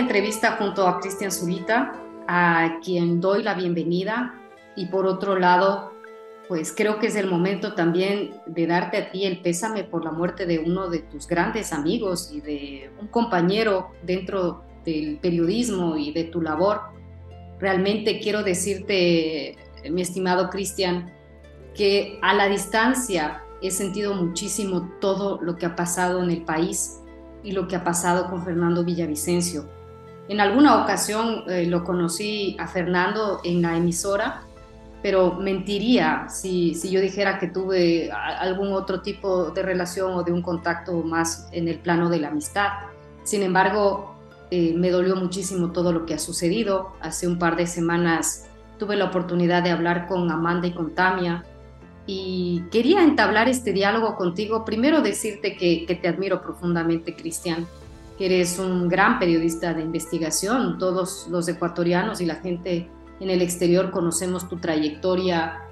entrevista junto a Cristian Zurita, a quien doy la bienvenida. Y por otro lado, pues creo que es el momento también de darte a ti el pésame por la muerte de uno de tus grandes amigos y de un compañero dentro del periodismo y de tu labor. Realmente quiero decirte, mi estimado Cristian, que a la distancia he sentido muchísimo todo lo que ha pasado en el país y lo que ha pasado con Fernando Villavicencio. En alguna ocasión eh, lo conocí a Fernando en la emisora, pero mentiría si, yo dijera que tuve algún otro tipo de relación o de un contacto más en el plano de la amistad. Sin embargo, eh, me dolió muchísimo todo lo que ha sucedido. Hace un par de semanas tuve la oportunidad de hablar con Amanda y con Tamia y quería entablar este diálogo contigo. Primero decirte que, te admiro profundamente, Cristian, eres un gran periodista de investigación. Todos los ecuatorianos y la gente en el exterior conocemos tu trayectoria,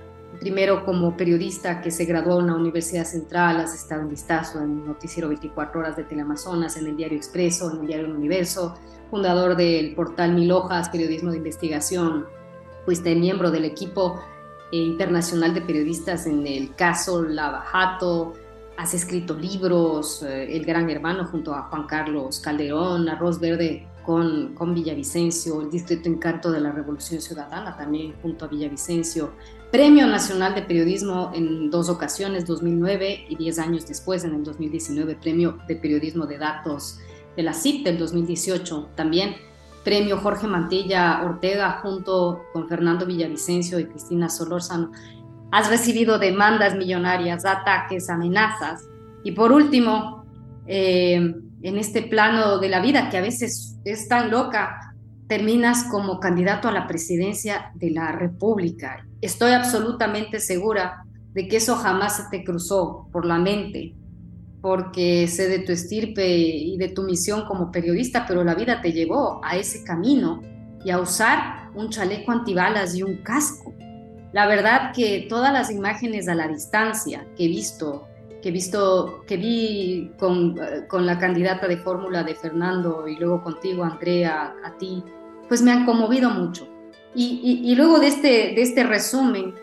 primero como periodista que se graduó en la Universidad Central, has estado en vistazo en Noticiero 24 Horas de Teleamazonas, en el Diario Expreso, en el Diario Universo, fundador del portal Mil Hojas, Periodismo de Investigación, fuiste miembro del equipo eh, internacional de periodistas en el caso Lavajato, has escrito libros, eh, El Gran Hermano junto a Juan Carlos Calderón, Arroz Verde con, con Villavicencio, El Distrito Encanto de la Revolución Ciudadana también junto a Villavicencio, Premio Nacional de Periodismo en dos ocasiones, 2009 y 10 años después, en el 2019, Premio de Periodismo de Datos de la CIP del 2018 también premio Jorge Mantilla Ortega junto con Fernando Villavicencio y Cristina Solórzano. Has recibido demandas millonarias, ataques, amenazas. Y por último, eh, en este plano de la vida que a veces es tan loca, terminas como candidato a la presidencia de la República. Estoy absolutamente segura de que eso jamás se te cruzó por la mente porque sé de tu estirpe y de tu misión como periodista, pero la vida te llevó a ese camino y a usar un chaleco antibalas y un casco. La verdad que todas las imágenes a la distancia que he visto, que he visto, que vi con, con la candidata de fórmula de Fernando y luego contigo, Andrea, a ti, pues me han conmovido mucho. Y luego de este, de este resumen,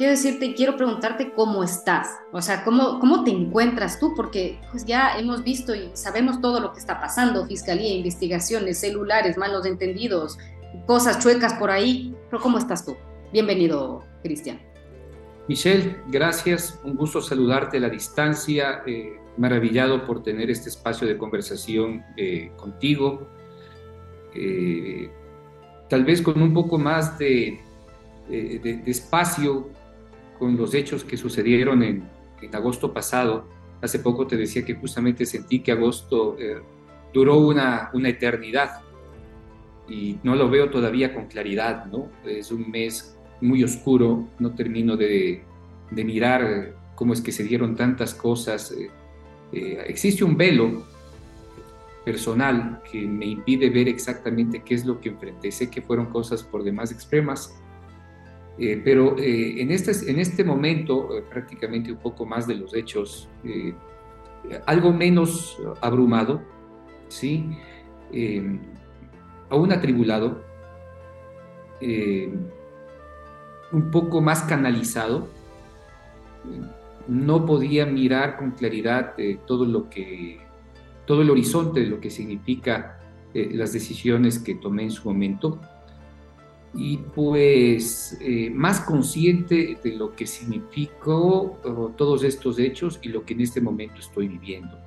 quiero decirte, quiero preguntarte cómo estás, o sea, cómo, cómo te encuentras tú, porque pues ya hemos visto y sabemos todo lo que está pasando, fiscalía, investigaciones, celulares, malos entendidos, cosas chuecas por ahí, pero ¿cómo estás tú? Bienvenido, Cristian. Michelle, gracias, un gusto saludarte a la distancia, eh, maravillado por tener este espacio de conversación eh, contigo, eh, tal vez con un poco más de, de, de espacio con los hechos que sucedieron en, agosto pasado. Hace poco te decía que justamente sentí que agosto eh, duró una, una eternidad y no lo veo todavía con claridad, ¿no? Es un mes muy oscuro, no termino de, de mirar cómo es que se dieron tantas cosas. Eh, eh, existe un velo personal que me impide ver exactamente qué es lo que enfrenté. Sé que fueron cosas por demás extremas, eh, pero en, este, en este momento, prácticamente un poco más de los hechos, algo menos abrumado, ¿sí? aún atribulado, un poco más canalizado, no podía mirar con claridad todo lo que, todo el horizonte de lo que significa las decisiones que tomé en su momento y pues eh, más consciente de lo que significó todos estos hechos y lo que en este momento estoy viviendo.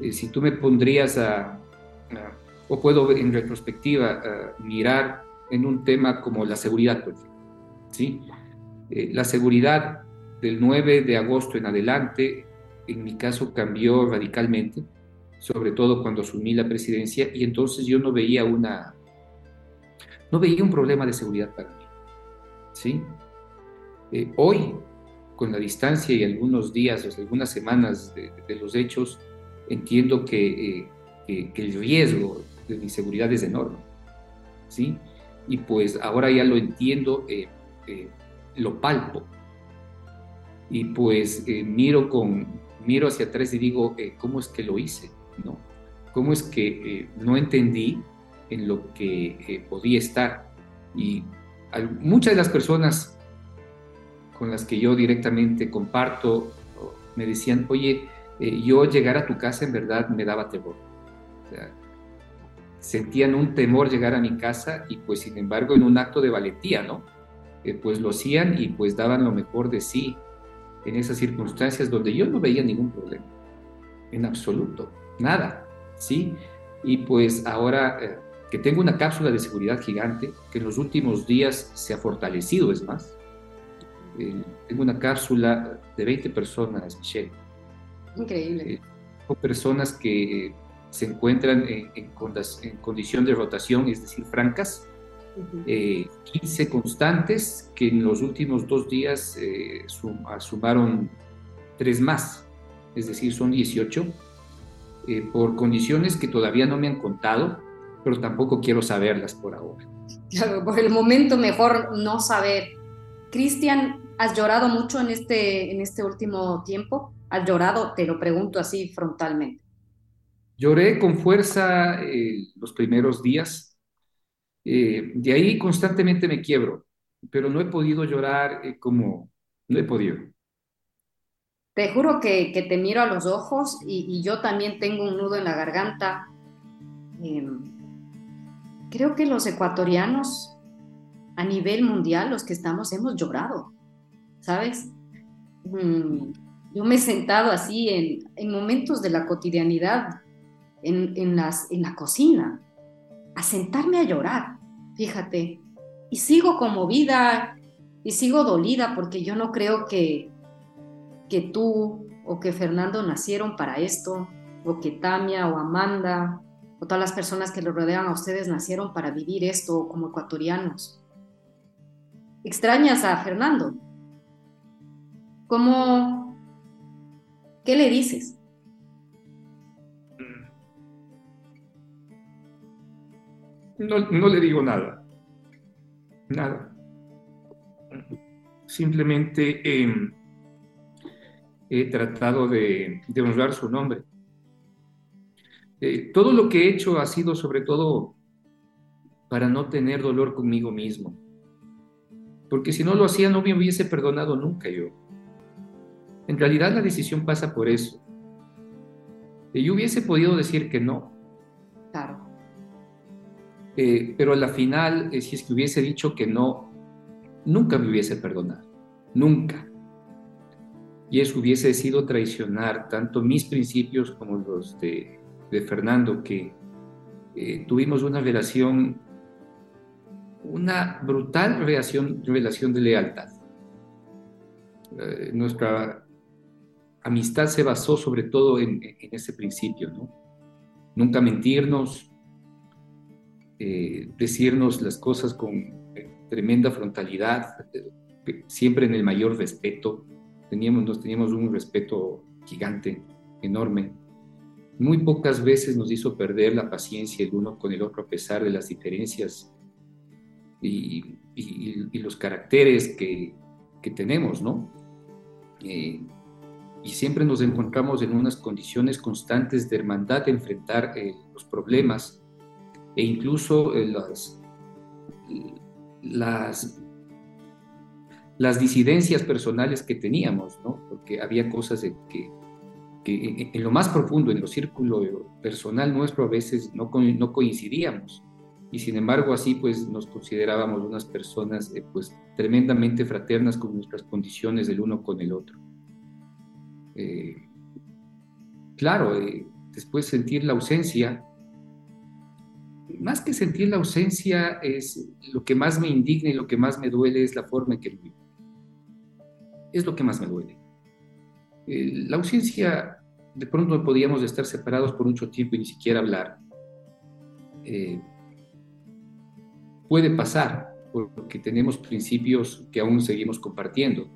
Eh, si tú me pondrías a, o puedo en retrospectiva mirar en un tema como la seguridad, ¿sí? Eh, la seguridad del 9 de agosto en adelante, en mi caso cambió radicalmente, sobre todo cuando asumí la presidencia, y entonces yo no veía una no veía un problema de seguridad para mí. ¿sí? Eh, hoy, con la distancia y algunos días o algunas semanas de, los hechos, entiendo eh, que, el riesgo de mi seguridad es enorme. ¿sí? Y pues ahora ya lo entiendo, eh, lo palpo. Y pues miro, con, miro hacia atrás y digo, ¿cómo es que lo hice? ¿no? ¿Cómo es que no entendí en lo que eh, podía estar. Y muchas de las personas con las que yo directamente comparto me decían, oye, eh, yo llegar a tu casa en verdad me daba temor. sentían un temor llegar a mi casa y pues sin embargo en un acto de valentía, ¿no? Pues lo hacían y pues daban lo mejor de sí en esas circunstancias donde yo no veía ningún problema, en absoluto, nada, ¿sí? Y pues ahora eh, que tengo una cápsula de seguridad gigante que en los últimos días se ha fortalecido, es más. Eh, tengo una cápsula de 20 personas, Michelle. Increíble. Eh, personas que se encuentran en, condición de rotación, es decir, francas. 15 eh, constantes que en los últimos dos días sumaron tres más, es decir, son 18, por condiciones que todavía no me han contado, pero tampoco quiero saberlas por ahora. Claro, por el momento mejor no saber. Cristian, ¿has llorado mucho en este, en este último tiempo? ¿Has llorado? Te lo pregunto así frontalmente. Lloré con fuerza eh, los primeros días. Eh, de ahí constantemente me quiebro, pero no he podido llorar eh, como no he podido. Te juro que, que te miro a los ojos y, yo también tengo un nudo en la garganta. Em, creo que los ecuatorianos a nivel mundial, los que estamos, hemos llorado, ¿sabes? Mm, yo me he sentado así en, momentos de la cotidianidad, en, las, en la cocina, a sentarme a llorar, fíjate, y sigo conmovida y sigo dolida porque yo no creo que, que tú o que Fernando nacieron para esto, o que Tamia o Amanda o todas las personas que lo rodean a ustedes nacieron para vivir esto como ecuatorianos. ¿Extrañas a Fernando? ¿Cómo? ¿Qué le dices? No, no le digo nada. Nada. Simplemente em, he tratado de, de honrar su nombre eh, todo lo que he hecho ha sido sobre todo para no tener dolor conmigo mismo. Porque si no lo hacía no me hubiese perdonado nunca yo. En realidad la decisión pasa por eso. Yo hubiese podido decir que no. Claro. Eh, pero a la final, eh, si es que hubiese dicho que no, nunca me hubiese perdonado. Nunca. Y eso hubiese sido traicionar tanto mis principios como los de de Fernando, que eh, tuvimos una relación, una brutal relación, relación de lealtad. Eh, nuestra amistad se basó sobre todo en, ese principio, ¿no? Nunca mentirnos, eh, decirnos las cosas con tremenda frontalidad, siempre en el mayor respeto. Teníamos, nos teníamos un respeto gigante, enorme muy pocas veces nos hizo perder la paciencia el uno con el otro a pesar de las diferencias y, los caracteres que, tenemos, ¿no? Eh, y siempre nos encontramos en unas condiciones constantes de hermandad de enfrentar eh, los problemas e incluso eh, las, las, las disidencias personales que teníamos, ¿no? Porque había cosas de que, que en lo más profundo, en lo círculo personal nuestro, a veces no, no coincidíamos. Y sin embargo, así pues nos considerábamos unas personas eh, pues tremendamente fraternas con nuestras condiciones del uno con el otro. Eh, claro, eh, después sentir la ausencia, más que sentir la ausencia, es lo que más me indigna y lo que más me duele es la forma en que lo vivo. Es lo que más me duele. Eh, la ausencia, de pronto podíamos estar separados por mucho tiempo y ni siquiera hablar. Eh, puede pasar porque tenemos principios que aún seguimos compartiendo.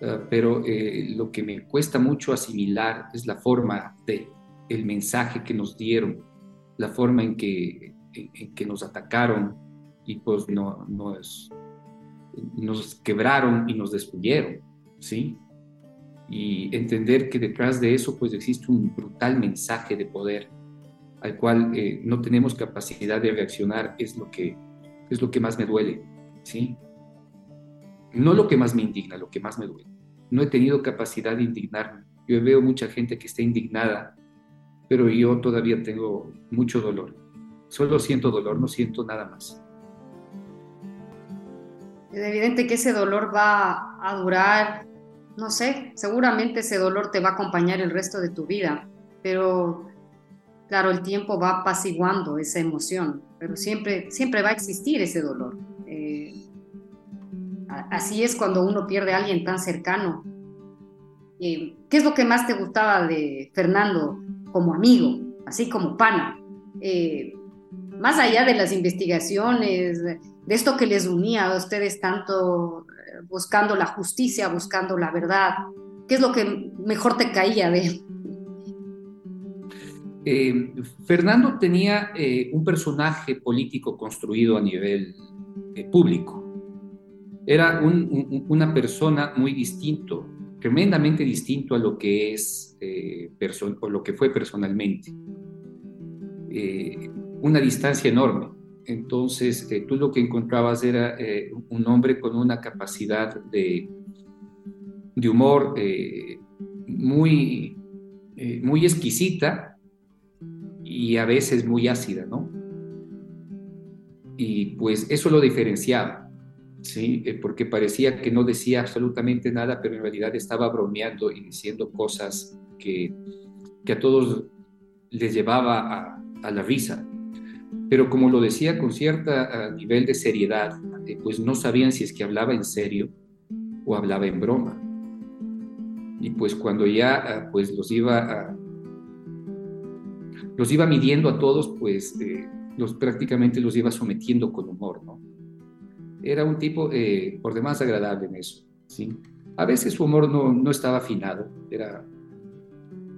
Ah, pero eh, lo que me cuesta mucho asimilar es la forma de el mensaje que nos dieron, la forma en que, que nos atacaron y pues no, nos, nos quebraron y nos destruyeron, ¿sí? Y entender que detrás de eso pues existe un brutal mensaje de poder al cual eh, no tenemos capacidad de reaccionar es lo que es lo que más me duele, ¿sí? No lo que más me indigna, lo que más me duele. No he tenido capacidad de indignarme. Yo veo mucha gente que está indignada pero yo todavía tengo mucho dolor. Solo siento dolor, no siento nada más. Es evidente que ese dolor va a durar, no sé, seguramente ese dolor te va a acompañar el resto de tu vida, pero claro, el tiempo va apaciguando esa emoción, pero siempre, siempre va a existir ese dolor. Eh, así es cuando uno pierde a alguien tan cercano. Eh, ¿Qué es lo que más te gustaba de Fernando? Como amigo, así como pana. Eh, más allá de las investigaciones, de esto que les unía a ustedes tanto eh, buscando la justicia, buscando la verdad, ¿qué es lo que mejor te caía de él? Eh, Fernando tenía un personaje político construido a nivel público. Era una persona muy distinto tremendamente distinto a lo que es eh, o lo que fue personalmente. Eh, una distancia enorme. Entonces, eh, tú lo que encontrabas era un hombre con una capacidad de, de humor muy, muy exquisita y a veces muy ácida, ¿no? Y pues eso lo diferenciaba. ¿Sí? Eh, porque parecía que no decía absolutamente nada, pero en realidad estaba bromeando y diciendo cosas que, que a todos les llevaba a, la risa. Pero como lo decía con cierta nivel de seriedad, eh, pues no sabían si es que hablaba en serio o hablaba en broma. Y pues cuando ya ah, pues los iba a, los iba midiendo a todos, pues eh, los prácticamente los iba sometiendo con humor, ¿no? Era un tipo eh, por demás agradable en eso, ¿sí? A veces su humor no, no estaba afinado, era,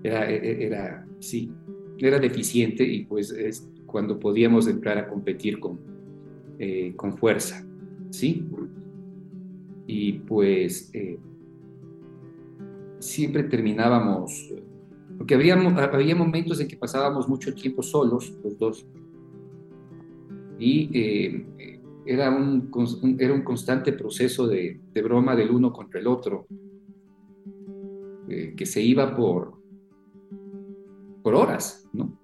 era, e, e, era, sí, era deficiente y pues es cuando podíamos entrar a competir con, eh, con fuerza, ¿sí? Y pues eh, siempre terminábamos, porque había, había momentos en que pasábamos mucho tiempo solos, los dos, y era un, era un constante proceso de, broma del uno contra el otro, eh, que se iba por, por horas, ¿no?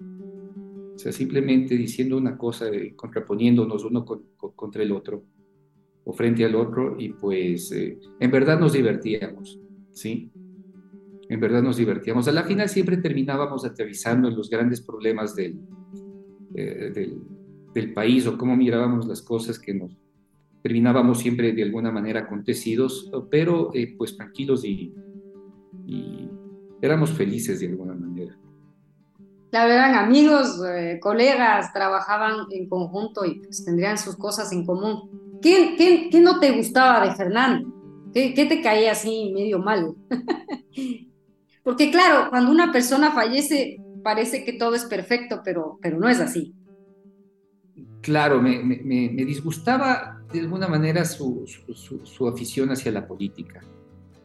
O sea, simplemente diciendo una cosa, y contraponiéndonos uno contra el otro, o frente al otro, y pues eh, en verdad nos divertíamos, ¿sí? En verdad nos divertíamos. A la final siempre terminábamos aterrizando los grandes problemas del, eh, del del país o cómo mirábamos las cosas que nos terminábamos siempre de alguna manera acontecidos, pero eh, pues tranquilos y, éramos felices de alguna manera. Claro, eran amigos, eh, colegas, trabajaban en conjunto y pues, tendrían sus cosas en común. ¿Qué, qué, qué no te gustaba de Fernando? ¿Qué, ¿Qué, te caía así medio mal? Porque claro, cuando una persona fallece parece que todo es perfecto, pero, pero no es así claro, me, disgustaba de alguna manera su, afición hacia la política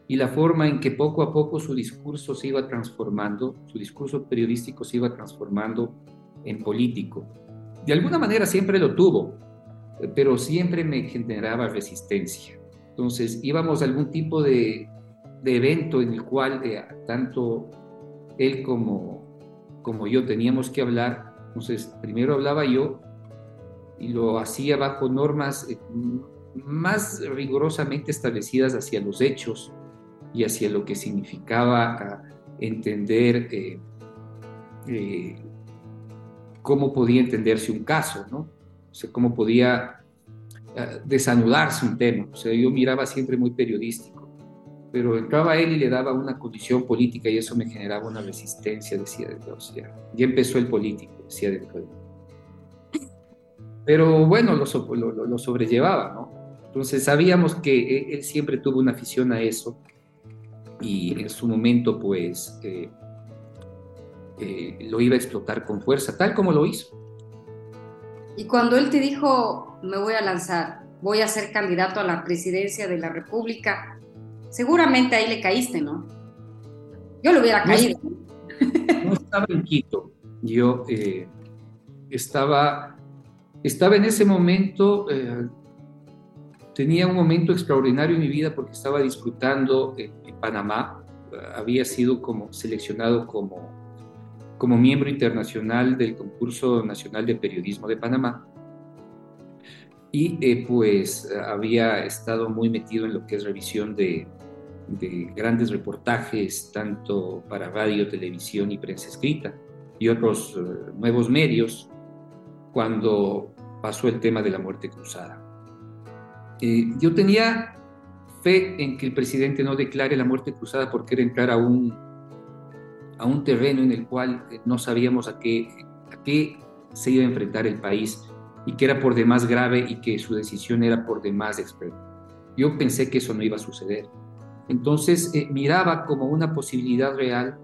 y la forma en que poco a poco su discurso se iba transformando, su discurso periodístico se iba transformando en político. De alguna manera siempre lo tuvo, pero siempre me generaba resistencia. Entonces íbamos a algún tipo de, de evento en el cual eh, tanto él como, como yo teníamos que hablar. Entonces primero hablaba yo y lo hacía bajo normas eh, más rigurosamente establecidas hacia los hechos y hacia lo que significaba entender eh, eh, cómo podía entenderse un caso, ¿no? O sea, cómo podía desanudarse un tema. O sea, yo miraba siempre muy periodístico, pero entraba él y le daba una condición política y eso me generaba una resistencia, decía, o sea, ya empezó el político, decía de Pero bueno, lo, lo, lo sobrellevaba, ¿no? Entonces sabíamos que e, él siempre tuvo una afición a eso y en su momento pues eh, eh, lo iba a explotar con fuerza, tal como lo hizo. Y cuando él te dijo, me voy a lanzar, voy a ser candidato a la presidencia de la República, seguramente ahí le caíste, ¿no? Yo lo hubiera caído. No, estaba en Quito, yo eh, estaba, estaba en ese momento tenía un momento extraordinario en mi vida porque estaba disfrutando en, Panamá. Había sido como seleccionado como, como miembro internacional del concurso nacional de periodismo de Panamá. Y eh, pues había estado muy metido en lo que es revisión de, de grandes reportajes, tanto para radio, televisión y prensa escrita, y otros eh, nuevos medios, cuando pasó el tema de la muerte cruzada. Eh, yo tenía fe en que el presidente no declare la muerte cruzada porque era entrar a un, a un terreno en el cual eh, no sabíamos a qué, a qué se iba a enfrentar el país y que era por demás grave y que su decisión era por demás experta. Yo pensé que eso no iba a suceder. Entonces eh, miraba como una posibilidad real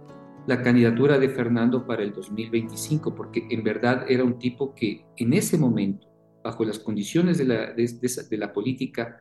la candidatura de Fernando para el 2025, porque en verdad era un tipo que en ese momento bajo las condiciones de la, de, la política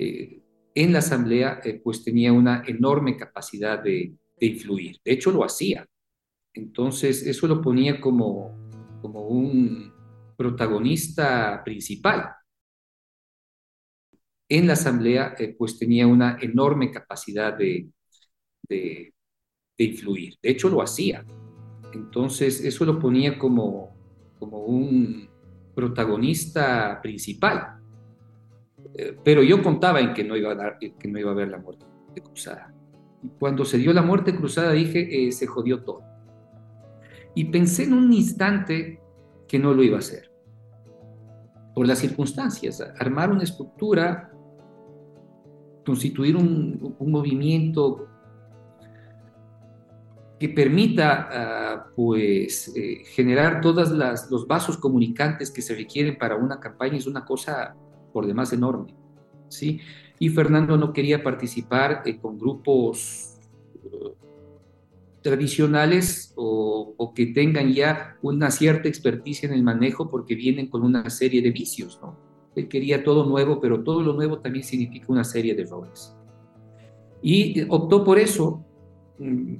Eh, en la asamblea, eh, pues tenía una enorme capacidad de, influir. De hecho, lo hacía. Entonces, eso lo ponía como, como un protagonista principal. En la asamblea, eh, pues tenía una enorme capacidad de, de, de, influir. De hecho, lo hacía. Entonces, eso lo ponía como, como un protagonista principal. Eh, pero yo contaba en que no iba a, dar, que no iba a haber la muerte cruzada. Y cuando se dio la muerte cruzada, dije, eh, se jodió todo. Y pensé en un instante que no lo iba a hacer. Por las circunstancias, armar una estructura, constituir un, movimiento que permita uh, pues eh, generar todos los vasos comunicantes que se requieren para una campaña es una cosa por demás enorme, ¿sí? Y Fernando no quería participar eh, con grupos uh, tradicionales o, o, que tengan ya una cierta experticia en el manejo porque vienen con una serie de vicios, ¿no? Él quería todo nuevo, pero todo lo nuevo también significa una serie de errores. Y optó por eso. Mm,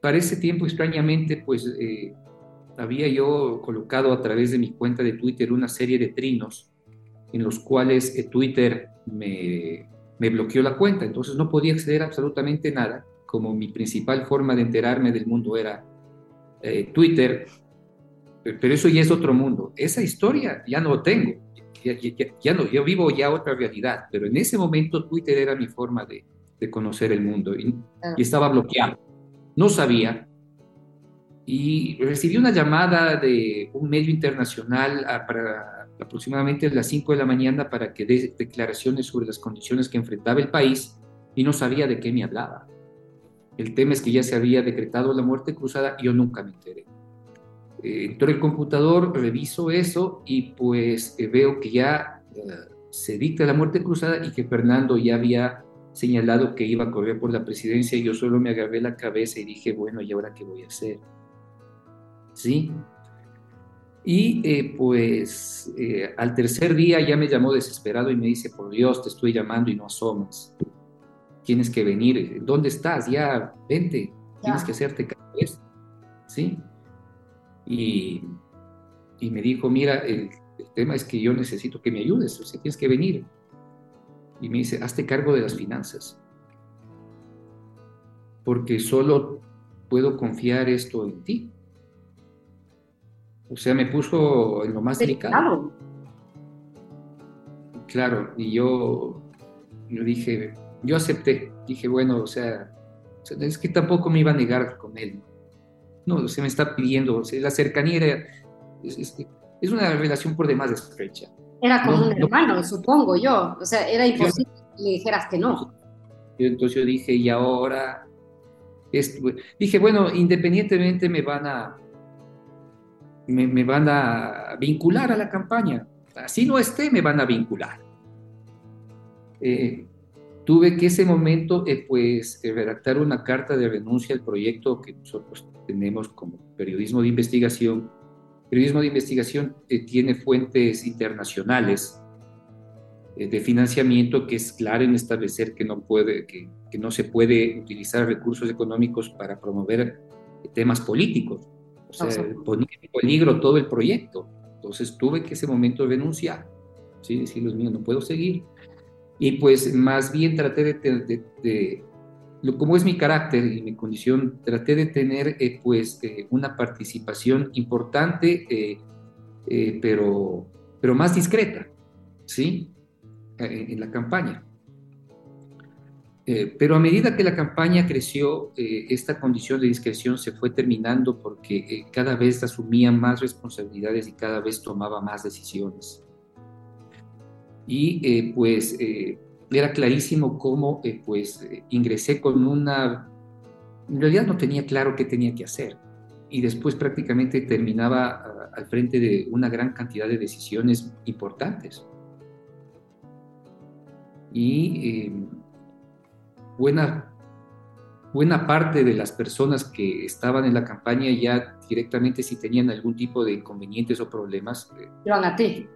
para ese tiempo, extrañamente, pues eh, había yo colocado a través de mi cuenta de Twitter una serie de trinos en los cuales eh, Twitter me, me bloqueó la cuenta, entonces no podía acceder a absolutamente nada como mi principal forma de enterarme del mundo era eh, Twitter, pero eso ya es otro mundo. Esa historia ya no tengo. ya, no, yo vivo ya otra realidad, pero en ese momento Twitter era mi forma de, de conocer el mundo y, y, estaba bloqueado. No sabía. Y recibí una llamada de un medio internacional a, para aproximadamente a las 5 de la mañana para que dé declaraciones sobre las condiciones que enfrentaba el país y no sabía de qué me hablaba. El tema es que ya se había decretado la muerte cruzada y yo nunca me enteré. Eh, entro el computador, reviso eso y pues eh, veo que ya eh, se dicta la muerte cruzada y que Fernando ya había señalado que iba a correr por la presidencia y yo solo me agarré la cabeza y dije, bueno, ¿y ahora qué voy a hacer? ¿Sí? Y pues al tercer día ya me llamó desesperado y me dice, por Dios, te estoy llamando y no asomas tienes que venir, ¿dónde estás? Ya, vente, tienes que hacerte cargo ¿sí? Y, y, me dijo, mira, el, tema es que yo necesito que me ayudes, o sea, tienes que venir. Y me dice, hazte cargo de las finanzas, porque solo puedo confiar esto en ti. O sea, me puso en lo más delicado. Claro, y yo, yo dije, yo acepté. Dije, bueno, o sea, es que tampoco me iba a negar con él. No, se me está pidiendo, la cercanía era, es, una relación por demás estrecha. Era como un hermano, supongo yo. O sea, era imposible que le dijeras que no. entonces yo dije, y ahora, dije, bueno, independientemente me van a, me, van a vincular a la campaña. Así no esté, me van a vincular. Eh, tuve que ese momento eh, pues eh, redactar una carta de renuncia al proyecto que nosotros tenemos como periodismo de investigación. Periodismo de investigación eh, tiene fuentes internacionales de financiamiento que es claro en establecer que no, puede, que no se puede utilizar recursos económicos para promover temas políticos. O sea, ponía en peligro todo el proyecto. Entonces tuve que ese momento renunciar. ¿sí? Decir, los míos, no puedo seguir y pues más bien traté de, como es mi carácter y mi condición, traté de tener eh, pues eh, una participación importante, eh, pero, pero más discreta, ¿sí? en la campaña. Pero a medida que la campaña creció, esta condición de discreción se fue terminando porque cada vez asumía más responsabilidades y cada vez tomaba más decisiones y eh, pues eh, era clarísimo cómo eh, pues ingresé con una, en realidad no tenía claro qué tenía que hacer y después prácticamente terminaba al frente de una gran cantidad de decisiones importantes. Y buena, buena parte de las personas que estaban en la campaña ya directamente si tenían algún tipo de inconvenientes o problemas. Iban a ti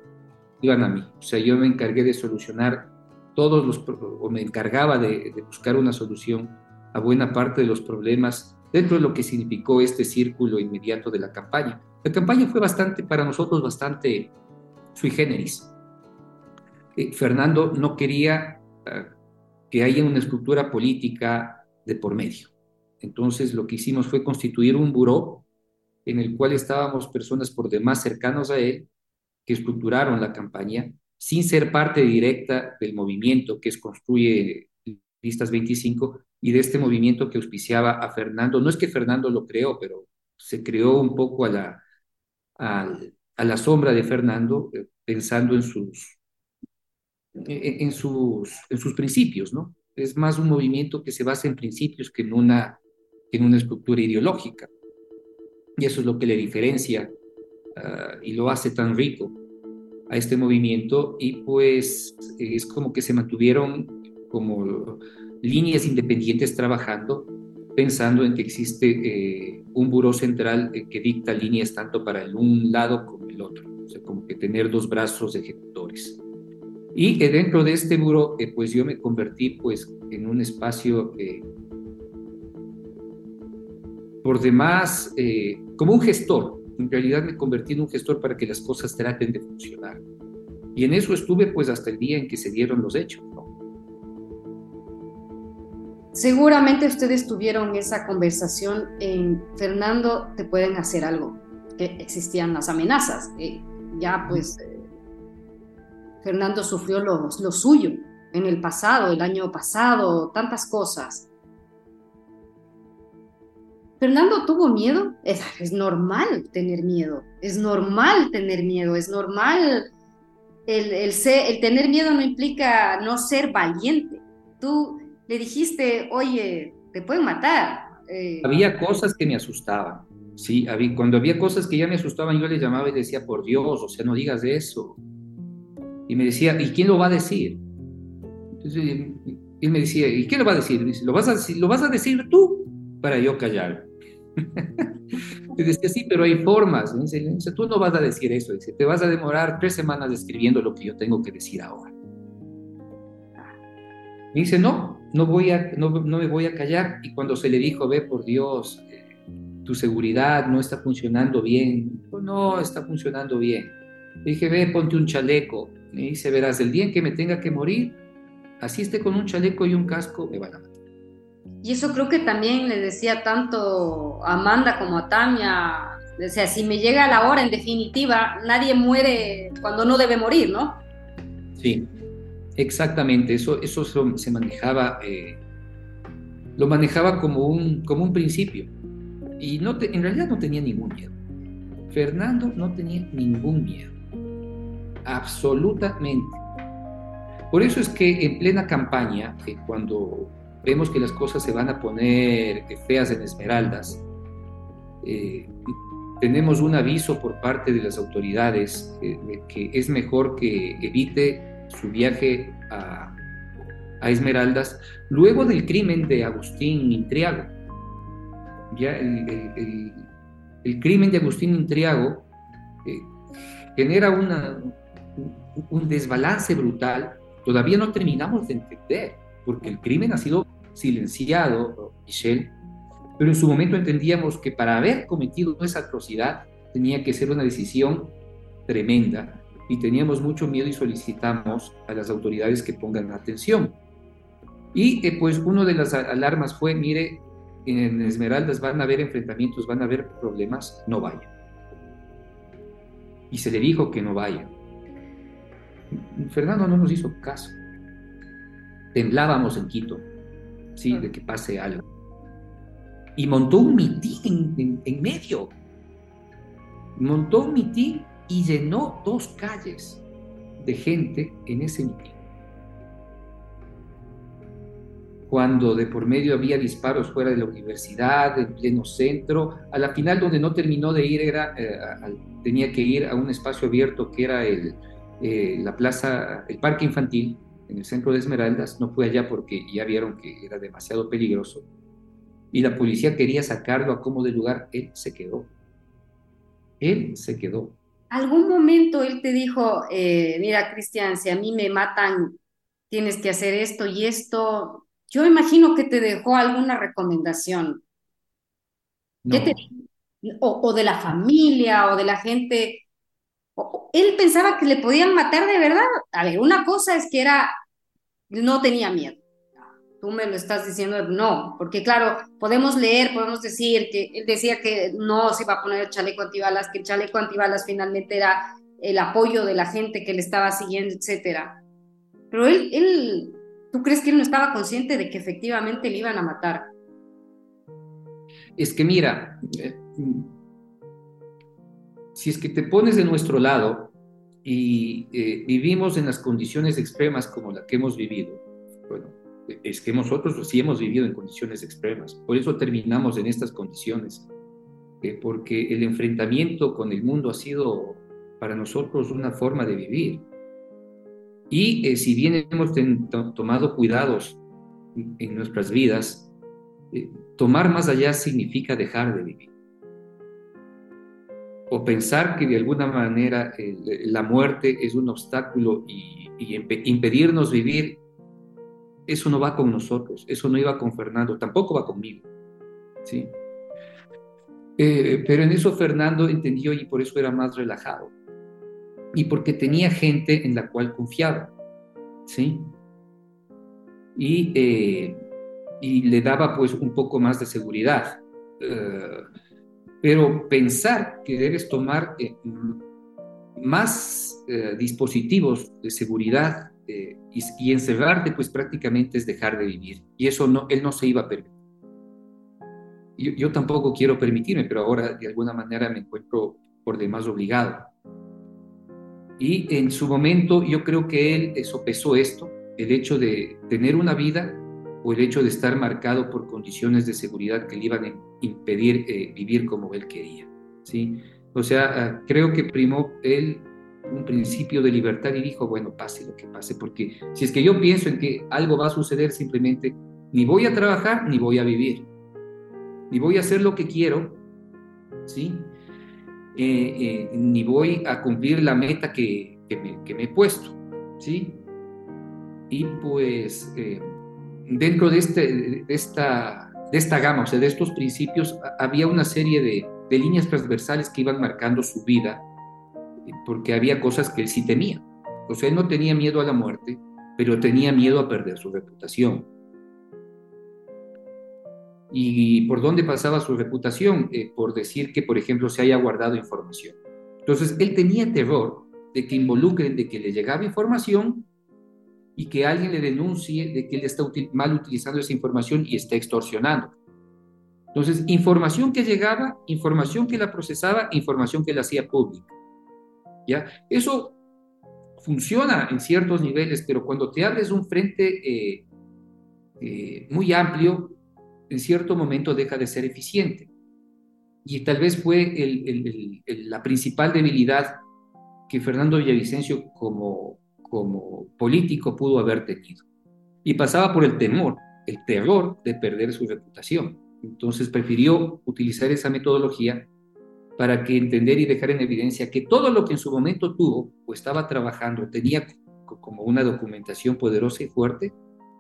iban a mí. O sea, yo me encargué de solucionar todos los, o me encargaba de, buscar una solución a buena parte de los problemas dentro de lo que significó este círculo inmediato de la campaña. La campaña fue bastante, para nosotros, bastante sui generis. Eh, Fernando no quería ah, que haya una estructura política de por medio. Entonces, lo que hicimos fue constituir un buró en el cual estábamos personas por demás cercanos a él, que estructuraron la campaña sin ser parte directa del movimiento que Construye Listas 25 y de este movimiento que auspiciaba a Fernando. No es que Fernando lo creó, pero se creó un poco a la, a, la sombra de Fernando, eh, pensando en sus, en, sus, en sus principios, ¿no? Es más un movimiento que se basa en principios que en una, en una estructura ideológica. Y eso es lo que le diferencia Ah, y lo hace tan rico a este movimiento y pues es como que se mantuvieron como líneas independientes trabajando pensando en que existe eh, un buró central eh, que dicta líneas tanto para el un lado como el otro, o sea, como que tener dos brazos ejecutores. Y eh, dentro de este buró, pues yo me convertí pues en un espacio por demás como un gestor, en realidad me convertí en un gestor para que las cosas traten de funcionar. Y en eso estuve pues hasta el día en que se dieron los hechos. Seguramente ustedes tuvieron esa conversación en Fernando, te pueden hacer algo, que existían las amenazas, ya pues Fernando sufrió lo, suyo en el pasado, el año pasado, tantas cosas. Fernando tuvo miedo, es, normal tener miedo, es normal tener miedo, es normal. El, tener miedo no implica no ser valiente. Tú le dijiste, oye, te pueden matar. Eh, había cosas que me asustaban, sí, cuando había cosas que ya me asustaban, yo le llamaba y decía, por Dios, o sea, no digas eso. Y me decía, ¿y quién lo va a decir? Entonces, él me decía, ¿y quién lo va a decir? Dice, ¿Lo, vas a, ¿Lo vas a decir tú? Para yo callar. y decía, sí, pero hay formas. Dice, tú no vas a decir eso. Dice, te vas a demorar tres semanas escribiendo lo que yo tengo que decir ahora. Y dice, no, no, voy a, no, no, me voy a callar. Y cuando se le dijo, ve por Dios, eh, tu seguridad no está funcionando bien. no, está funcionando bien. Le dije, ve, ponte un chaleco. Me dice, verás, el día en que me tenga que morir, así esté con un chaleco y un casco, me van a matar. Y eso creo que también le decía tanto a Amanda como a Tania. O sea, si me llega la hora, en definitiva, nadie muere cuando no debe morir, ¿no? Sí, exactamente. Eso, eso se manejaba, eh, lo manejaba como un, como un principio. Y no en realidad no tenía ningún miedo. Fernando no tenía ningún miedo. Absolutamente. Por eso es que en plena campaña, eh, cuando vemos que las cosas se van a poner feas en Esmeraldas, eh, tenemos un aviso por parte de las autoridades eh, de que es mejor que evite su viaje a, Esmeraldas luego del crimen de Agustín Intriago. El, crimen de Agustín Intriago genera una, un desbalance brutal todavía no terminamos de entender, porque el crimen ha sido silenciado, Michelle, pero en su momento entendíamos que para haber cometido esa atrocidad tenía que ser una decisión tremenda y teníamos mucho miedo y solicitamos a las autoridades que pongan atención. Y eh, pues una de las alarmas fue, mire, en Esmeraldas van a haber enfrentamientos, van a haber problemas, no vayan. Y se le dijo que no vayan. Fernando no nos hizo caso. Temblábamos en Quito, sí, de que pase algo. Y montó un mitín en, medio. Montó un mitín y llenó dos calles de gente en ese mitín. Cuando de por medio había disparos fuera de la universidad, en pleno centro, a la final donde no terminó de ir era, eh, tenía que ir a un espacio abierto que era el, eh, la plaza, el parque infantil en el centro de Esmeraldas, no fue allá porque ya vieron que era demasiado peligroso. Y la policía quería sacarlo a como de lugar, él se quedó. Él se quedó. ¿Algún momento él te dijo, eh, mira Cristian, si a mí me matan, tienes que hacer esto y esto? Yo imagino que te dejó alguna recomendación. o, o de la familia o de la gente él pensaba que le podían matar de verdad. A ver, una cosa es que era, no tenía miedo. Tú me lo estás diciendo, no, porque claro, podemos leer, podemos decir que él decía que no se iba a poner el chaleco antibalas, que el chaleco antibalas finalmente era el apoyo de la gente que le estaba siguiendo, etcétera. Pero él, él, ¿tú crees que él no estaba consciente de que efectivamente le iban a matar? Es que mira, eh, si es que te pones de nuestro lado y eh, vivimos en las condiciones extremas como la que hemos vivido, bueno, es que nosotros sí hemos vivido en condiciones extremas, por eso terminamos en estas condiciones, eh, porque el enfrentamiento con el mundo ha sido para nosotros una forma de vivir. Y eh, si bien hemos tomado cuidados en nuestras vidas, tomar más allá significa dejar de vivir o pensar que de alguna manera la muerte es un obstáculo y, impedirnos vivir, eso no va con nosotros, eso no iba con Fernando, tampoco va conmigo. ¿sí? Eh, pero en eso Fernando entendió y por eso era más relajado. Y porque tenía gente en la cual confiaba. ¿sí? Y, eh, y le daba pues un poco más de seguridad. Uh, pero pensar que debes tomar eh, más eh, dispositivos de seguridad eh, y, encerrarte, pues prácticamente es dejar de vivir. Y eso no, él no se iba a permitir. Yo, yo tampoco quiero permitirme, pero ahora de alguna manera me encuentro por demás obligado. Y en su momento yo creo que él sopesó esto, el hecho de tener una vida o el hecho de estar marcado por condiciones de seguridad que le iban a impedir eh, vivir como él quería. ¿sí? O sea, ah, creo que primó él un principio de libertad y dijo, bueno, pase lo que pase, porque si es que yo pienso en que algo va a suceder, simplemente ni voy a trabajar ni voy a vivir, ni voy a hacer lo que quiero, ¿sí? Eh, eh, ni voy a cumplir la meta que, me, he puesto, ¿sí? Y pues eh, dentro de, este, de, esta, gama, o sea, de estos principios, había una serie de, líneas transversales que iban marcando su vida porque había cosas que él sí temía. O sea, él no tenía miedo a la muerte, pero tenía miedo a perder su reputación. ¿Y por dónde pasaba su reputación? Eh, por decir que, por ejemplo, se haya guardado información. Entonces, él tenía terror de que involucren, de que le llegaba información y que alguien le denuncie de que él está mal utilizando esa información y está extorsionando. Entonces, información que llegaba, información que la procesaba, información que la hacía pública. ¿ya? Eso funciona en ciertos niveles, pero cuando te abres un frente eh, eh, muy amplio, en cierto momento deja de ser eficiente. Y tal vez fue la principal debilidad que Fernando Villavicencio como, como político pudo haber tenido. Y pasaba por el temor, el terror de perder su reputación. Entonces prefirió utilizar esa metodología para que entender y dejar en evidencia que todo lo que en su momento tuvo o estaba trabajando tenía como una documentación poderosa y fuerte,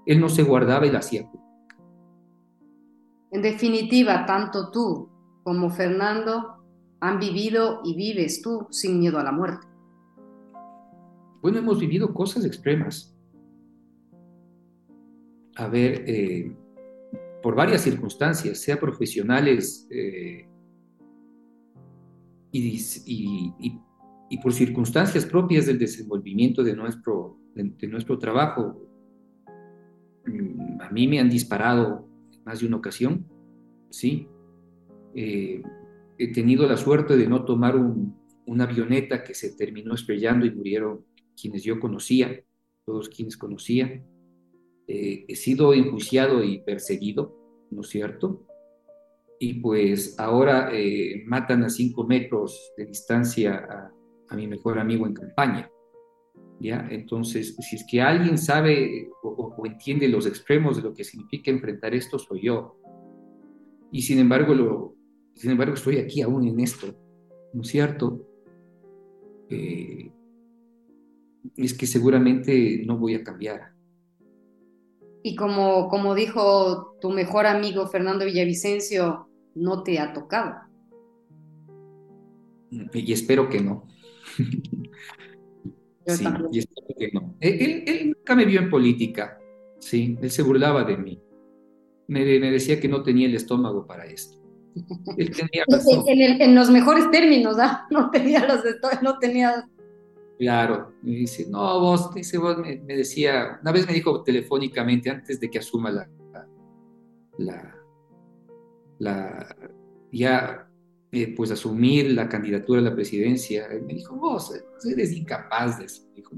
él no se guardaba y la hacía En definitiva, tanto tú como Fernando han vivido y vives tú sin miedo a la muerte. Bueno, hemos vivido cosas extremas. A ver, eh, por varias circunstancias, sea profesionales, eh, y, por circunstancias propias del desenvolvimiento de nuestro, de, nuestro trabajo, mm, a mí me han disparado en más de una ocasión, ¿sí? Eh, he tenido la suerte de no tomar una avioneta que se terminó estrellando y murieron quienes yo conocía, todos quienes conocía. Eh, he sido enjuiciado y perseguido, ¿no es cierto? y pues ahora eh, matan a cinco metros de distancia a, mi mejor amigo en campaña. ¿ya? Entonces, si es que alguien sabe o, entiende los extremos de lo que significa enfrentar esto, soy yo. Y sin embargo, lo, sin embargo estoy aquí aún en esto, ¿no es cierto? Eh, es que seguramente no voy a cambiar. Y como, como dijo tu mejor amigo Fernando Villavicencio, no te ha tocado. Y espero que no. sí, y espero que no. Él, nunca me vio en política, sí, él se burlaba de mí. Me, decía que no tenía el estómago para esto. Él tenía razón. En, los mejores términos, ¿ah? No tenía los no tenía... Claro, me dice, no, vos, dice, vos me, decía, una vez me dijo telefónicamente antes de que asuma la, la, la, ya eh, pues asumir la candidatura a la presidencia, me dijo, vos eres incapaz de eso, dijo,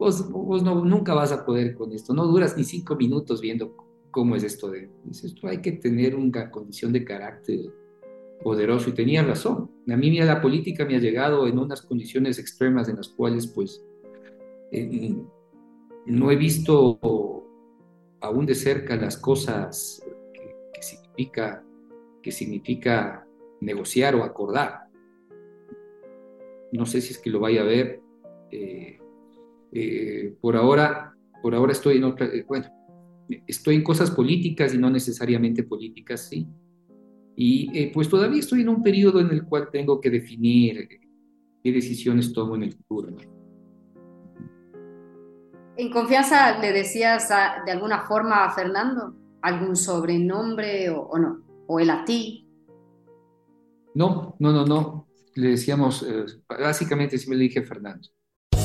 vos, vos no, nunca vas a poder con esto, no duras ni cinco minutos viendo cómo es esto de, dices, tú hay que tener una condición de carácter poderoso y tenía razón. A mí la política me ha llegado en unas condiciones extremas en las cuales pues eh, no he visto aún de cerca las cosas que, que significa que significa negociar o acordar. No sé si es que lo vaya a ver. Eh, eh, por ahora, por ahora estoy en otra, eh, bueno, estoy en cosas políticas y no necesariamente políticas, sí. Y pues todavía estoy en un periodo en el cual tengo que definir qué decisiones tomo en el futuro. ¿En confianza le decías de alguna forma a Fernando algún sobrenombre o no? o él a ti? No, no, no, no. le decíamos, eh, básicamente siempre le dije Fernando.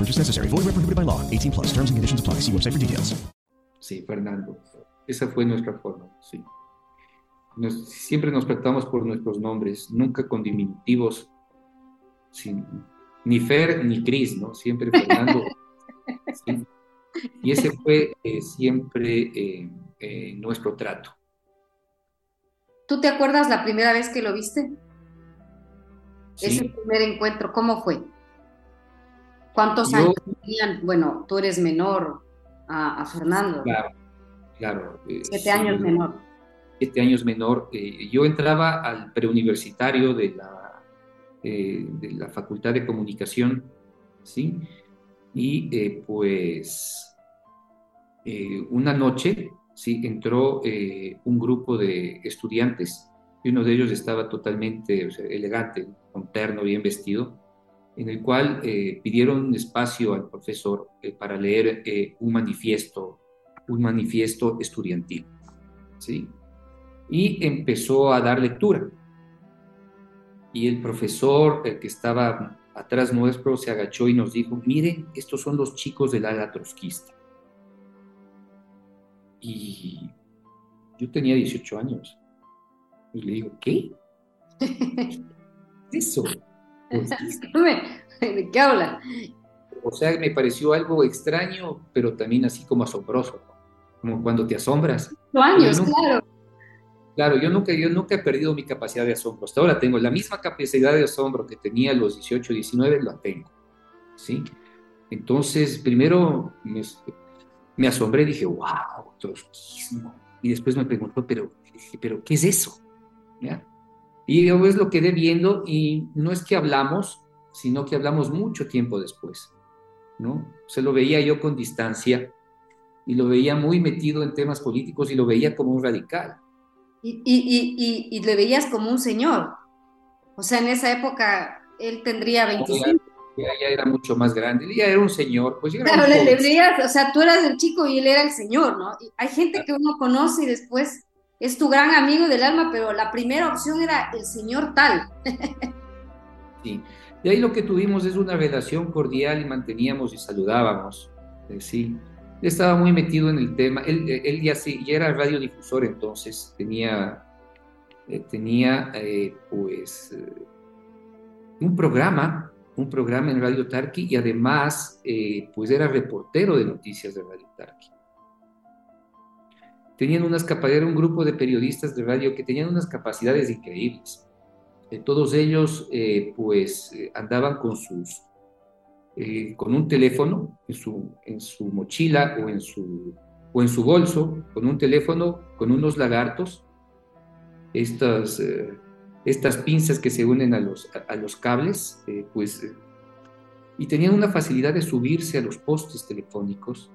Purchase necessary. Void where prohibited by law. 18 plus. Terms and conditions apply. See website for details. Sí, Fernando. Esa fue nuestra forma, sí. Nos, siempre nos tratamos por nuestros nombres, nunca con diminutivos sin, ni Fer ni Cris, ¿no? Siempre Fernando. ¿sí? Y ese fue eh, siempre eh, eh, nuestro trato. ¿Tú te acuerdas la primera vez que lo viste? Sí. Ese primer encuentro, ¿cómo fue? ¿Cuántos Yo- años tenían? Bueno, tú eres menor a, a Fernando, Claro, claro. eh, siete sí, años menor. siete años menor. eh, yo entraba al preuniversitario de la, eh, de la Facultad de Comunicación, ¿sí? Y pues una noche, ¿sí? Entró un grupo de estudiantes y uno de ellos estaba totalmente o sea, elegante, con terno, bien vestido, en el cual eh, pidieron espacio al profesor eh, para leer eh, un manifiesto, un manifiesto estudiantil, ¿sí? y empezó a dar lectura. Y el profesor el que estaba atrás nuestro se agachó y nos dijo, miren, estos son los chicos del ala trotskista. Y yo tenía 18 años. Y le digo, ¿qué? ¿Qué es eso? Trotskista. ¿De qué habla? O sea, me pareció algo extraño, pero también así como asombroso, como cuando te asombras. Años, nunca- claro. Claro, yo nunca, yo nunca he perdido mi capacidad de asombro. Hasta ahora tengo la misma capacidad de asombro que tenía a los 18, 19, la tengo. ¿sí? Entonces, primero me, me asombré, dije, wow, trotskismo. Y después me preguntó, pero, pero ¿qué es eso? ¿Ya? Y yo pues lo quedé viendo y no es que hablamos, sino que hablamos mucho tiempo después. ¿no? Se lo veía yo con distancia y lo veía muy metido en temas políticos y lo veía como un radical. Y, y, y, y, le veías como un señor. O sea, en esa época él tendría 25. Ya, ya era mucho más grande, él ya era un señor, pues Claro, le, le veías, o sea, tú eras el chico y él era el señor, ¿no? Hay gente que uno conoce y después es tu gran amigo del alma, pero la primera opción era el señor tal. Sí. De ahí lo que tuvimos es una relación cordial y manteníamos y saludábamos, eh, sí. Estaba muy metido en el tema, él, eh, ya, sí, ya era radiodifusor entonces, tenía, eh, tenía pues un programa, un programa en Radio Tarqui y además pues era reportero de noticias de Radio Tarqui. Tenían unas capacidades, un grupo de periodistas de radio que tenían unas capacidades increíbles. Eh, todos ellos eh, pues eh, andaban con sus eh, con un teléfono en su, en su mochila o en su, o en su bolso, con un teléfono, con unos lagartos, estas, eh, estas pinzas que se unen a los, a, a los cables, eh, pues, y tenían una facilidad de subirse a los postes telefónicos,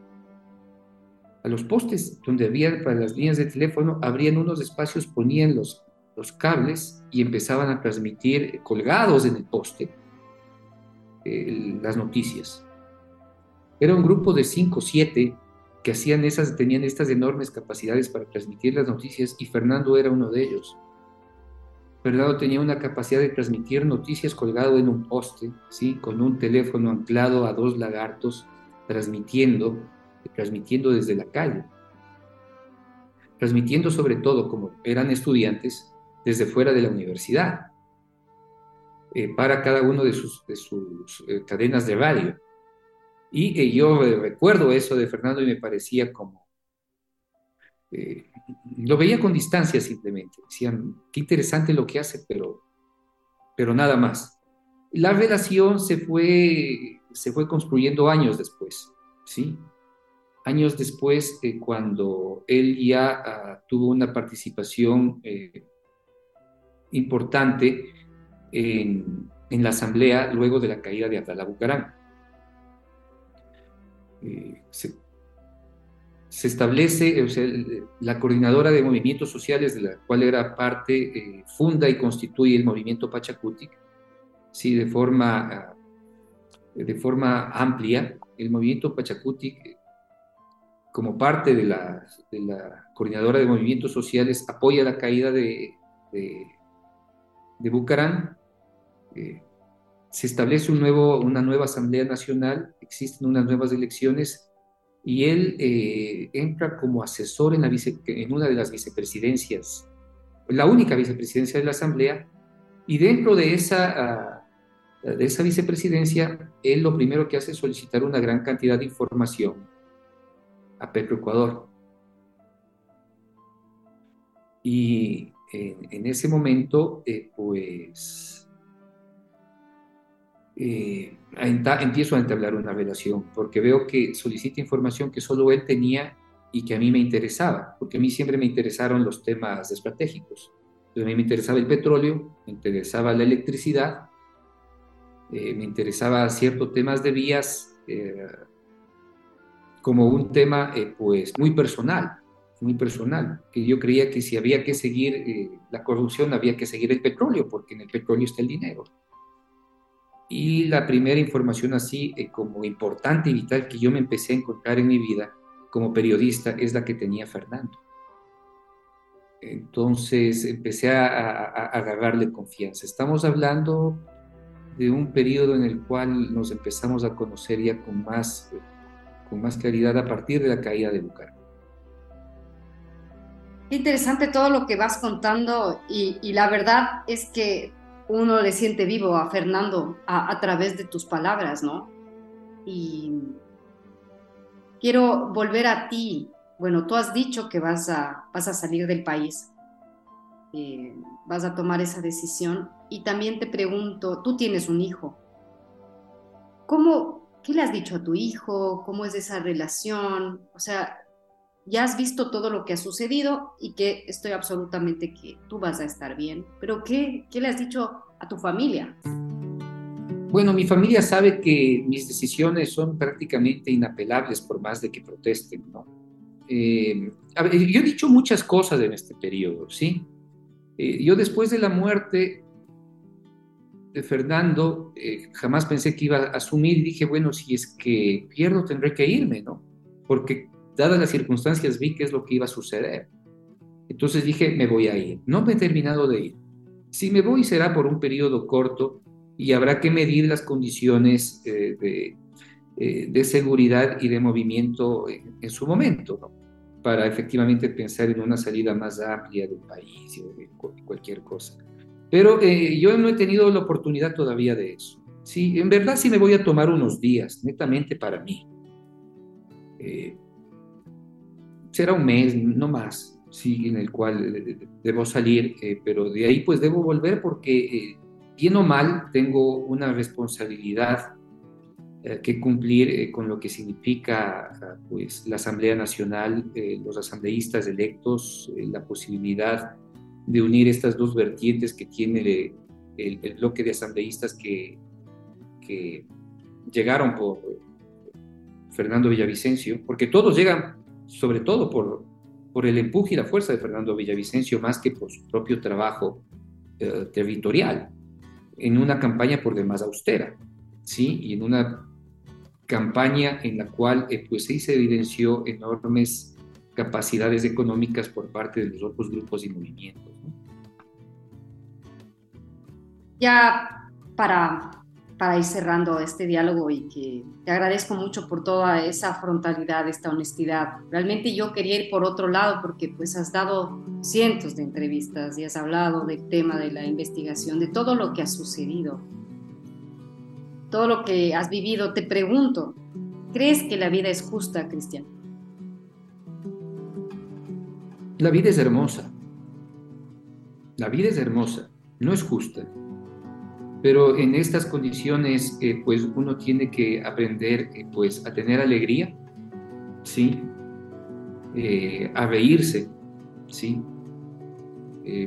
a los postes donde había para las líneas de teléfono, abrían unos espacios, ponían los, los cables y empezaban a transmitir colgados en el poste eh, las noticias. Era un grupo de cinco o siete que hacían esas, tenían estas enormes capacidades para transmitir las noticias y Fernando era uno de ellos. Fernando tenía una capacidad de transmitir noticias colgado en un poste, ¿sí? con un teléfono anclado a dos lagartos, transmitiendo, transmitiendo desde la calle. Transmitiendo sobre todo, como eran estudiantes, desde fuera de la universidad eh, para cada uno de sus, de sus eh, cadenas de radio. Y eh, yo recuerdo eso de Fernando y me parecía como, eh, lo veía con distancia simplemente, decían, qué interesante lo que hace, pero, pero nada más. La relación se fue, se fue construyendo años después, ¿sí? Años después, eh, cuando él ya uh, tuvo una participación eh, importante en, la asamblea luego de la caída de Atala Bucarán. se, establece, la coordinadora de movimientos sociales de la cual era parte, funda y constituye el movimiento Pachacutic, sí, de forma, de forma amplia. El movimiento Pachacutic como parte de la, de la, coordinadora de movimientos sociales, apoya la caída de, de, Bucarán. Eh, se establece un nuevo, una nueva Asamblea Nacional, existen unas nuevas elecciones y él eh, entra como asesor en, la en una de las vicepresidencias, la única vicepresidencia de la Asamblea, y dentro de esa, ah, de esa vicepresidencia, él lo primero que hace es solicitar una gran cantidad de información a Petroecuador. Y en, ese momento, eh, pues, eh, empiezo a entablar una relación, porque veo que solicita información que solo él tenía y que a mí me interesaba, porque a mí siempre me interesaron los temas estratégicos. a mí me interesaba el petróleo, me interesaba la electricidad, eh, me interesaba ciertos temas de vías, como un tema eh, pues muy personal, muy personal, que yo creía que si había que seguir eh, la corrupción había que seguir el petróleo, porque en el petróleo está el dinero. Y la primera información así eh, como importante y vital que yo me empecé a encontrar en mi vida como periodista es la que tenía Fernando. Entonces empecé a, a agarrarle confianza. Estamos hablando de un periodo en el cual nos empezamos a conocer ya con más con más claridad a partir de la caída de Bucar. Interesante todo lo que vas contando y, la verdad es que uno le siente vivo a Fernando a, través de tus palabras, ¿no? Y quiero volver a ti. Bueno, tú has dicho que vas a, vas a salir del país, eh, vas a tomar esa decisión y también te pregunto, tú tienes un hijo. ¿Cómo, ¿Qué le has dicho a tu hijo? ¿Cómo es esa relación? O sea, ya has visto todo lo que ha sucedido y que estoy absolutamente que tú vas a estar bien, pero ¿qué, qué le has dicho a tu familia? Bueno, mi familia sabe que mis decisiones son prácticamente inapelables por más de que protesten, ¿no? Eh, yo he dicho muchas cosas en este periodo, ¿sí? Eh, yo después de la muerte Fernando, eh, jamás pensé que iba a asumir y dije, bueno, si es que pierdo tendré que irme, ¿no? Porque dadas las circunstancias vi qué es lo que iba a suceder. Entonces dije, me voy a ir. No me he terminado de ir. Si me voy será por un periodo corto y habrá que medir las condiciones eh, de, eh, de, seguridad y de movimiento en, su momento, ¿no? Para efectivamente pensar en una salida más amplia del país de cualquier cosa. Pero eh, yo no he tenido la oportunidad todavía de eso. Sí, en verdad sí me voy a tomar unos días, netamente para mí. Eh, será un mes, no más, sí, en el cual eh, debo salir, pero de ahí pues debo volver porque, bien o mal, tengo una responsabilidad que cumplir con lo que significa pues, la Asamblea Nacional, los asambleístas electos, la posibilidad de unir estas dos vertientes que tiene el, bloque de asambleístas que, que llegaron por Fernando Villavicencio, porque todos llegan sobre todo por, por el empuje y la fuerza de Fernando Villavicencio más que por su propio trabajo eh, territorial, en una campaña por demás austera, ¿sí? Y en una campaña en la cual eh, pues se evidenció enormes capacidades económicas por parte de los otros grupos y movimientos. Ya para, para ir cerrando este diálogo y que te agradezco mucho por toda esa frontalidad, esta honestidad. Realmente yo quería ir por otro lado porque pues has dado cientos de entrevistas y has hablado del tema de la investigación, de todo lo que ha sucedido, todo lo que has vivido. Te pregunto, ¿crees que la vida es justa, Cristian? La vida es hermosa. La vida es hermosa, no es justa. Pero en estas condiciones, eh, pues uno tiene que aprender eh, pues, a tener alegría, ¿sí? Eh, a reírse, ¿sí?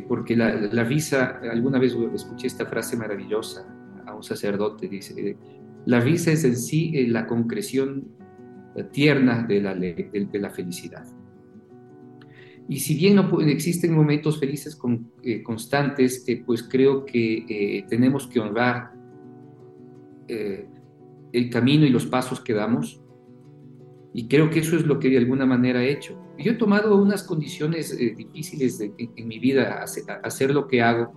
porque la, la, risa, alguna vez escuché esta frase maravillosa a un sacerdote, dice, la risa es en sí la concreción tierna de la, de, la felicidad. Y si bien no existen momentos felices con, eh, constantes, eh, pues creo que eh, tenemos que honrar el camino y los pasos que damos. Y creo que eso es lo que de alguna manera he hecho. Yo he tomado unas condiciones difíciles en, mi vida, hacer lo que hago.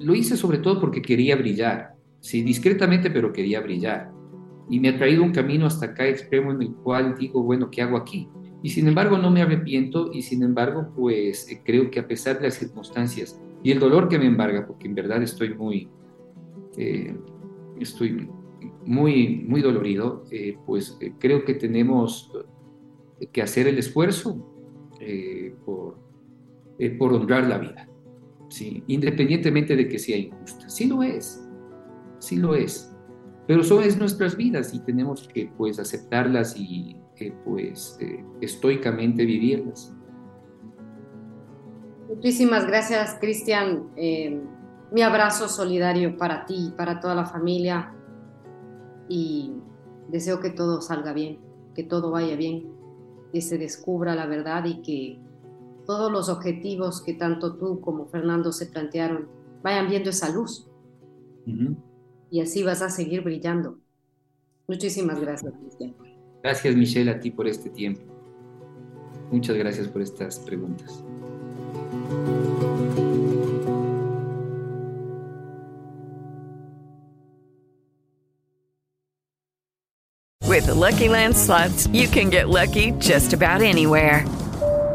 Lo hice sobre todo porque quería brillar, sí, discretamente, pero quería brillar y me ha traído un camino hasta acá extremo en el cual digo, bueno, ¿qué hago aquí? Y sin embargo no me arrepiento y sin embargo pues eh, creo que a pesar de las circunstancias y el dolor que me embarga, porque en verdad estoy muy, eh, estoy muy, muy dolorido, eh, pues creo que tenemos que hacer el esfuerzo por, por honrar la vida, ¿sí? independientemente de que sea injusta. Sí lo es, sí lo es pero son es nuestras vidas y tenemos que pues aceptarlas y eh, pues eh, estoicamente vivirlas. Muchísimas gracias, Cristian. Eh, mi abrazo solidario para ti, para toda la familia y deseo que todo salga bien, que todo vaya bien, que se descubra la verdad y que todos los objetivos que tanto tú como Fernando se plantearon vayan viendo esa luz y así vas a seguir brillando. Muchísimas gracias, Cristian. Gracias, Michelle, a ti por este tiempo. Muchas gracias por estas preguntas. With the Lucky Land slots, you can get lucky just about anywhere.